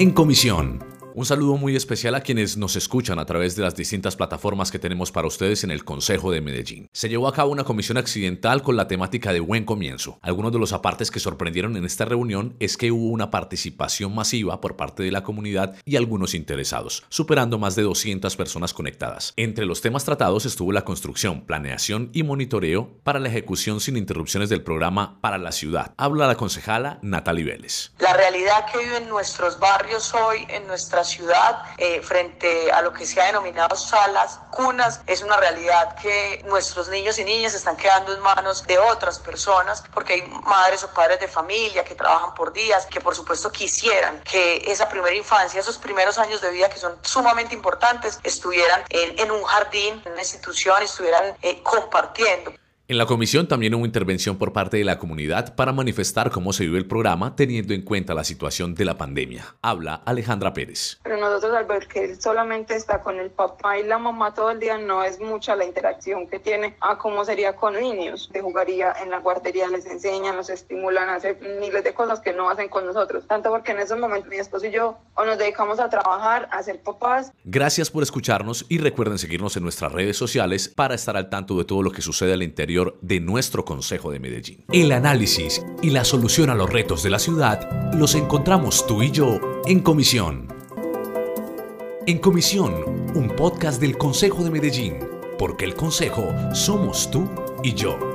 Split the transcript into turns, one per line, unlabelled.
En comisión. Un saludo muy especial a quienes nos escuchan a través de las distintas plataformas que tenemos para ustedes en el Consejo de Medellín. Se llevó a cabo una comisión accidental con la temática de buen comienzo. Algunos de los apartes que sorprendieron en esta reunión es que hubo una participación masiva por parte de la comunidad y algunos interesados, superando más de 200 personas conectadas. Entre los temas tratados estuvo la construcción, planeación y monitoreo para la ejecución sin interrupciones del programa para la ciudad. Habla la concejala Natalie Vélez.
La realidad que viven nuestros barrios hoy en nuestras ciudad eh, frente a lo que se ha denominado salas, cunas, es una realidad que nuestros niños y niñas están quedando en manos de otras personas porque hay madres o padres de familia que trabajan por días, que por supuesto quisieran que esa primera infancia, esos primeros años de vida que son sumamente importantes, estuvieran en, un jardín, en una institución, estuvieran eh, compartiendo.
En la comisión también hubo intervención por parte de la comunidad para manifestar cómo se vive el programa teniendo en cuenta la situación de la pandemia. Habla Alejandra Pérez.
Pero nosotros al ver que él solamente está con el papá y la mamá todo el día, no es mucha la interacción que tiene a cómo sería con niños. De jugaría en la guardería, les enseñan, los estimulan a hacer miles de cosas que no hacen con nosotros. Tanto porque en esos momentos mi esposo y yo o nos dedicamos a trabajar, a ser papás.
Gracias por escucharnos y recuerden seguirnos en nuestras redes sociales para estar al tanto de todo lo que sucede al de nuestro Consejo de Medellín. El análisis y la solución a los retos de la ciudad los encontramos tú y yo en Comisión. En Comisión, un podcast del Consejo de Medellín, porque el Consejo somos tú y yo.